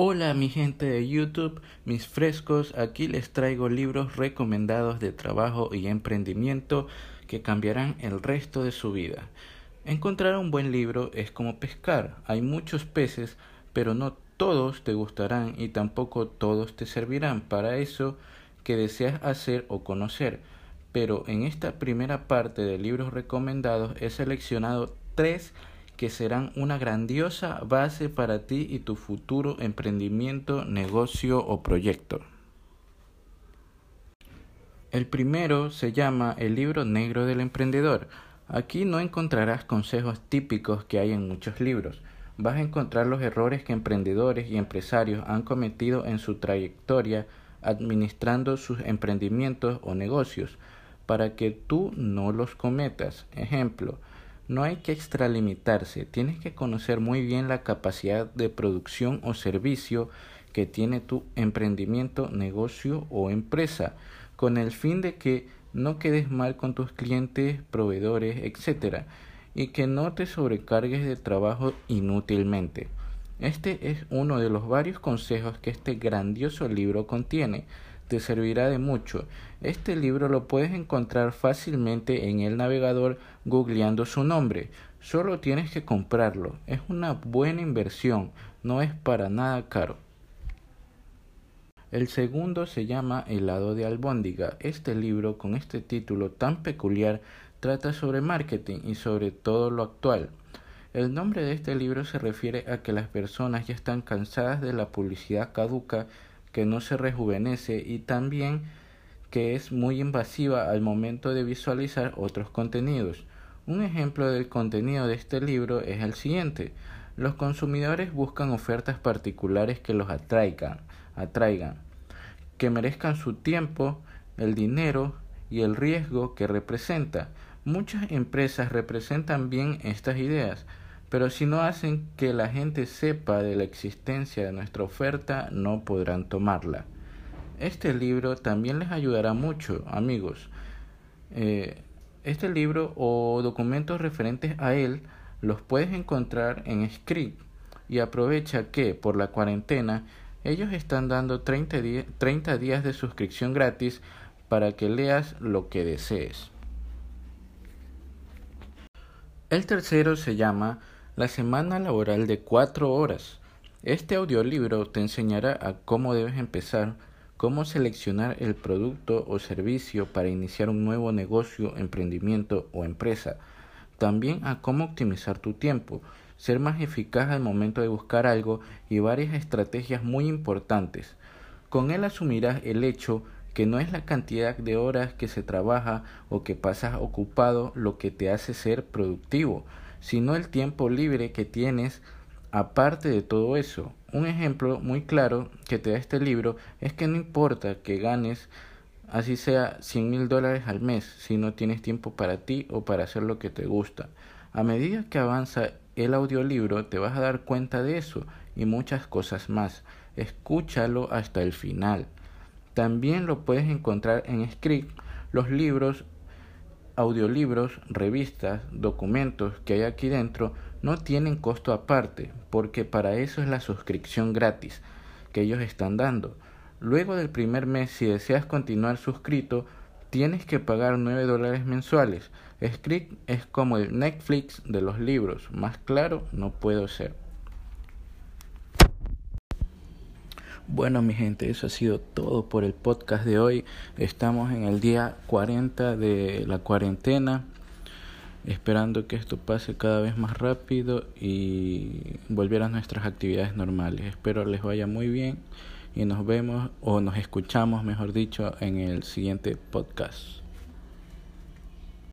Hola mi gente de YouTube, mis frescos, aquí les traigo libros recomendados de trabajo y emprendimiento que cambiarán el resto de su vida. Encontrar un buen libro es como pescar, hay muchos peces, pero no todos te gustarán y tampoco todos te servirán para eso que deseas hacer o conocer. Pero en esta primera parte de libros recomendados he seleccionado tres que serán una grandiosa base para ti y tu futuro emprendimiento, negocio o proyecto. El primero se llama El libro negro del emprendedor. Aquí no encontrarás consejos típicos que hay en muchos libros. Vas a encontrar los errores que emprendedores y empresarios han cometido en su trayectoria administrando sus emprendimientos o negocios para que tú no los cometas. Ejemplo, no hay que extralimitarse, tienes que conocer muy bien la capacidad de producción o servicio que tiene tu emprendimiento, negocio o empresa, con el fin de que no quedes mal con tus clientes, proveedores, etc. y que no te sobrecargues de trabajo inútilmente. Este es uno de los varios consejos que este grandioso libro contiene te servirá de mucho. Este libro lo puedes encontrar fácilmente en el navegador googleando su nombre. Solo tienes que comprarlo. Es una buena inversión, no es para nada caro. El segundo se llama El lado de albóndiga. Este libro, con este título tan peculiar, trata sobre marketing y sobre todo lo actual. El nombre de este libro se refiere a que las personas ya están cansadas de la publicidad caduca que no se rejuvenece y también que es muy invasiva al momento de visualizar otros contenidos. Un ejemplo del contenido de este libro es el siguiente. Los consumidores buscan ofertas particulares que los atraigan, atraigan, que merezcan su tiempo, el dinero y el riesgo que representa. Muchas empresas representan bien estas ideas, pero si no hacen que la gente sepa de la existencia de nuestra oferta, no podrán tomarla. Este libro también les ayudará mucho, amigos. Eh, este libro o documentos referentes a él los puedes encontrar en Script y aprovecha que por la cuarentena ellos están dando 30, 30 días de suscripción gratis para que leas lo que desees. El tercero se llama la semana laboral de cuatro horas. Este audiolibro te enseñará a cómo debes empezar, cómo seleccionar el producto o servicio para iniciar un nuevo negocio, emprendimiento o empresa. También a cómo optimizar tu tiempo, ser más eficaz al momento de buscar algo y varias estrategias muy importantes. Con él asumirás el hecho que no es la cantidad de horas que se trabaja o que pasas ocupado lo que te hace ser productivo, sino el tiempo libre que tienes aparte de todo eso. Un ejemplo muy claro que te da este libro es que no importa que ganes así sea cien mil dólares al mes si no tienes tiempo para ti o para hacer lo que te gusta. A medida que avanza el audiolibro te vas a dar cuenta de eso y muchas cosas más. Escúchalo hasta el final. También lo puedes encontrar en Script. Los libros audiolibros, revistas, documentos que hay aquí dentro no tienen costo aparte, porque para eso es la suscripción gratis que ellos están dando. Luego del primer mes, si deseas continuar suscrito, tienes que pagar 9 dólares mensuales. Script es como el Netflix de los libros, más claro no puedo ser. Bueno, mi gente, eso ha sido todo por el podcast de hoy. Estamos en el día 40 de la cuarentena, esperando que esto pase cada vez más rápido y volver a nuestras actividades normales. Espero les vaya muy bien y nos vemos o nos escuchamos, mejor dicho, en el siguiente podcast.